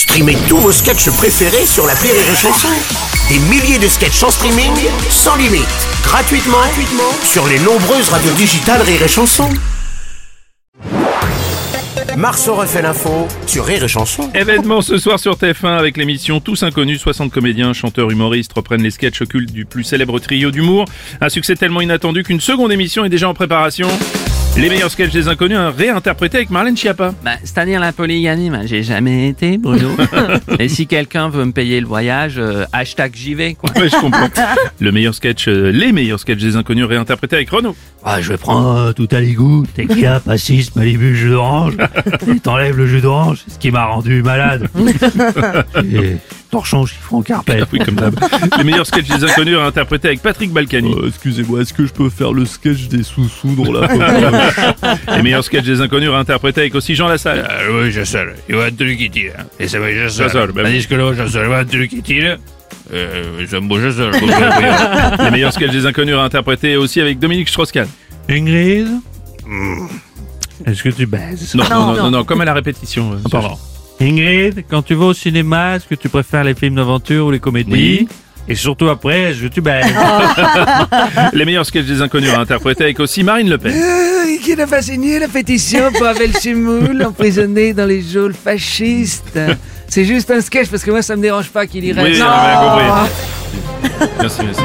Streamez tous vos sketchs préférés sur la Rire et Chanson. Des milliers de sketchs en streaming, sans limite, gratuitement, gratuitement sur les nombreuses radios digitales Rire et Chanson. Marceau refait l'info sur Rire et Chanson. Événement ce soir sur TF1 avec l'émission Tous Inconnus, 60 comédiens, chanteurs, humoristes reprennent les sketchs occultes du plus célèbre trio d'humour. Un succès tellement inattendu qu'une seconde émission est déjà en préparation. Les meilleurs sketchs des inconnus réinterprétés avec Marlène Schiappa. Bah, c'est-à-dire la polygamie, bah, j'ai jamais été, Bruno. Et si quelqu'un veut me payer le voyage, euh, hashtag j'y vais, quoi. Ouais, je comprends. Le meilleur sketch, euh, les meilleurs sketchs des inconnus réinterprétés avec Renaud. Ah, je vais prendre euh, tout à l'égout, tequila, pastis, Malibu, jus d'orange, et t'enlèves le jus d'orange, ce qui m'a rendu malade. et torchon, chiffon, carpette. Ah oui, comme d'hab. Les meilleurs sketchs des inconnus réinterprétés avec Patrick Balkany. Euh, Excusez-moi, est-ce que je peux faire le sketch des sous-sous dans la Les meilleurs sketchs des inconnus réinterprétés avec aussi Jean Lassalle. Ah oui, je sais. Il y a un truc qui tire. Et c'est vrai, je sais. Je sais, ben Tandis que là, je sais, il y a un truc qui tire. Euh, je me bouge, je sais. Les meilleurs sketchs des inconnus réinterprétés aussi avec Dominique Strauss-Kahn. Ingrid? Est-ce que tu baises? Non, non, non, non, non, comme à la répétition. euh, Pardon. Ingrid, quand tu vas au cinéma, est-ce que tu préfères les films d'aventure ou les comédies Oui. Et surtout après, que tu baises Les meilleurs sketchs des inconnus réinterprétés avec aussi Marine Le Pen. qui n'a pas signé la pétition pour Abel Chimoul emprisonné dans les geôles fascistes. C'est juste un sketch parce que moi ça me dérange pas qu'il y Oui, reste. on a bien compris. Merci, merci.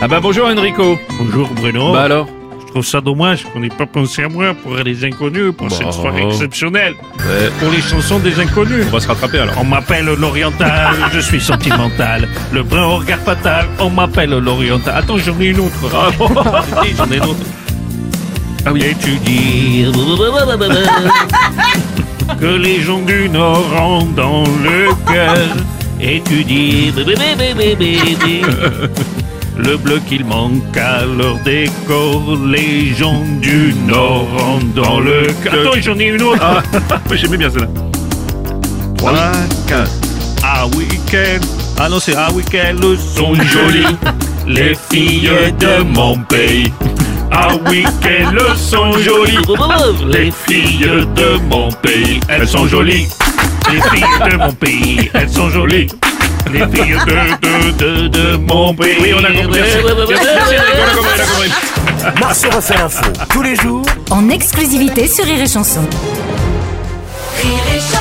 Ah bah bonjour Enrico. Bonjour Bruno. Bah alors Je trouve ça dommage qu'on n'ait pas pensé à moi pour les inconnus, pour cette soirée exceptionnelle, Ouais, pour les chansons des inconnus. on va se rattraper alors. On m'appelle l'oriental, je suis sentimental. Le brun au regard fatal, on m'appelle l'oriental. Attends, j'en ai une autre. Ah, j'en ai une autre. Ah oui. Et tu dis que les gens du Nord ont dans le cœur. Et tu dis le bleu qu'il manque à leur décor. Les gens du Nord ont dans le cœur. Attends, j'en ai une autre. Ah, j'aimais bien celle-là. 3, 4. À week-end. Ah non, c'est à week-end, le sont jolies. Les filles de mon pays. À week-end, le sont jolies. Les filles de mon pays, elles sont jolies. Les filles de mon pays, elles sont jolies. Les filles de, de, de, de mon pays. Oui, on a compris. Merci, on a compris, on a compris. Moi, se refait l'info tous les jours en exclusivité sur Rire et Chanson. Rire et Chanson.